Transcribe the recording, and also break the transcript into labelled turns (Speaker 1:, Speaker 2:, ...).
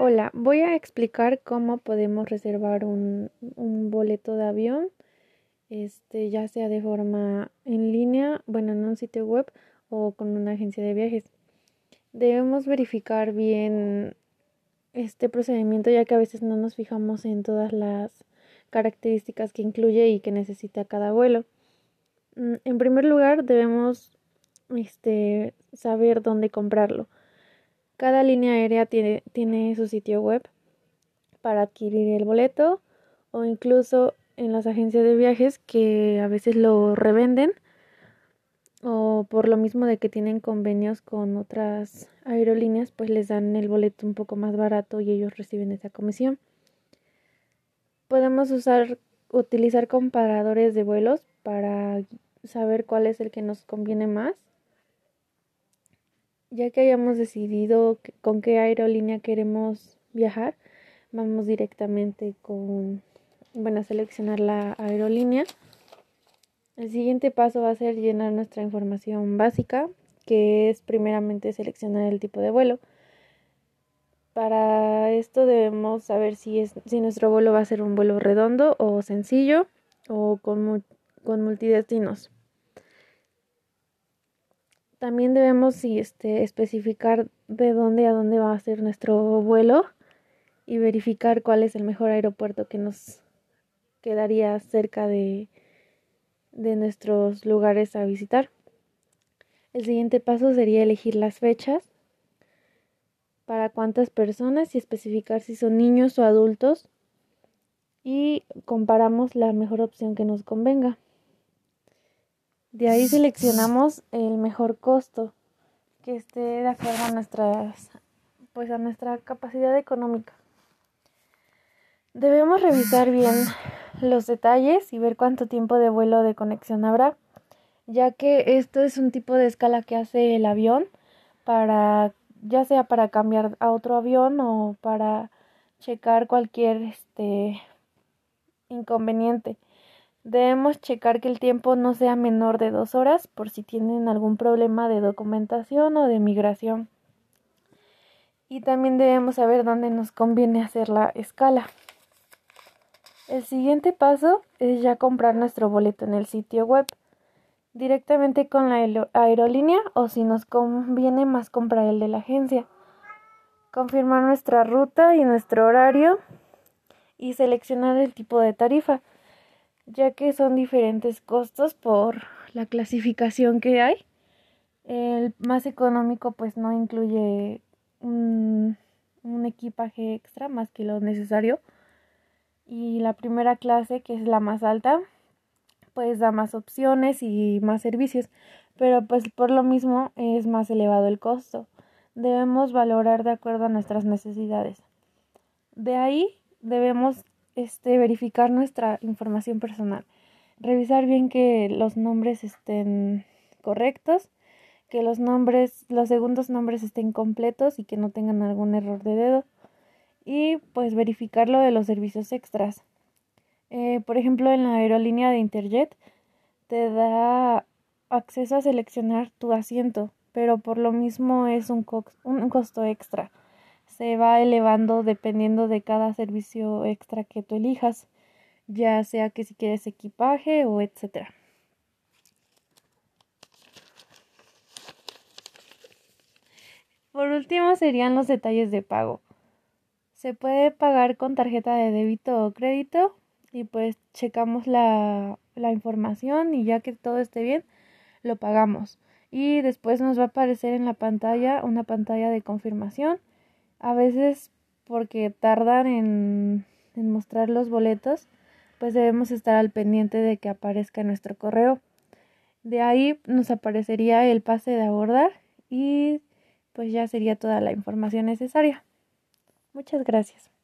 Speaker 1: Hola, voy a explicar cómo podemos reservar un, un, boleto de avión, este, ya sea de forma en línea, bueno, en un sitio web o con una agencia de viajes. Debemos verificar bien este procedimiento ya que a veces no nos fijamos en todas las características que incluye y que necesita cada vuelo. Mm, en primer lugar, debemos este, saber dónde comprarlo. Cada línea aérea tiene, tiene su sitio web para adquirir el boleto o incluso en las agencias de viajes que a veces lo revenden o por lo mismo de que tienen convenios con otras aerolíneas pues les dan el boleto un poco más barato y ellos reciben esa comisión. Podemos usar utilizar comparadores de vuelos para saber cuál es el que nos conviene más ya que hayamos decidido con qué aerolínea queremos viajar, vamos directamente con, bueno, a seleccionar la aerolínea. El siguiente paso va a ser llenar nuestra información básica, que es primeramente seleccionar el tipo de vuelo. Para esto debemos saber si, es, si nuestro vuelo va a ser un vuelo redondo o sencillo o con, con multidestinos. También debemos este, especificar de dónde a dónde va a ser nuestro vuelo y verificar cuál es el mejor aeropuerto que nos quedaría cerca de, de nuestros lugares a visitar. El siguiente paso sería elegir las fechas para cuántas personas y especificar si son niños o adultos y comparamos la mejor opción que nos convenga. De ahí seleccionamos el mejor costo que esté de acuerdo a nuestras pues a nuestra capacidad económica. Debemos revisar bien los detalles y ver cuánto tiempo de vuelo de conexión habrá, ya que esto es un tipo de escala que hace el avión para ya sea para cambiar a otro avión o para checar cualquier este inconveniente. Debemos checar que el tiempo no sea menor de dos horas por si tienen algún problema de documentación o de migración. Y también debemos saber dónde nos conviene hacer la escala. El siguiente paso es ya comprar nuestro boleto en el sitio web directamente con la aerolínea o si nos conviene más comprar el de la agencia. Confirmar nuestra ruta y nuestro horario y seleccionar el tipo de tarifa ya que son diferentes costos por la clasificación que hay. El más económico pues no incluye un, equipaje extra más que lo necesario. Y la primera clase, que es la más alta, pues da más opciones y más servicios, pero pues por lo mismo es más elevado el costo. Debemos valorar de acuerdo a nuestras necesidades. De ahí debemos este, verificar nuestra información personal, revisar bien que los nombres estén correctos, que los nombres, los segundos nombres estén completos y que no tengan algún error de dedo. Y pues verificar lo de los servicios extras. Eh, por ejemplo, en la aerolínea de Interjet te da acceso a seleccionar tu asiento, pero por lo mismo es un, un costo extra se va elevando dependiendo de cada servicio extra que tú elijas, ya sea que si quieres equipaje o etcétera. Por último serían los detalles de pago. Se puede pagar con tarjeta de débito o crédito y pues checamos la, la información y ya que todo esté bien, lo pagamos. Y después nos va a aparecer en la pantalla una pantalla de confirmación a veces porque tardan en, en mostrar los boletos, pues debemos estar al pendiente de que aparezca nuestro correo. De ahí nos aparecería el pase de abordar y pues ya sería toda la información necesaria. Muchas gracias.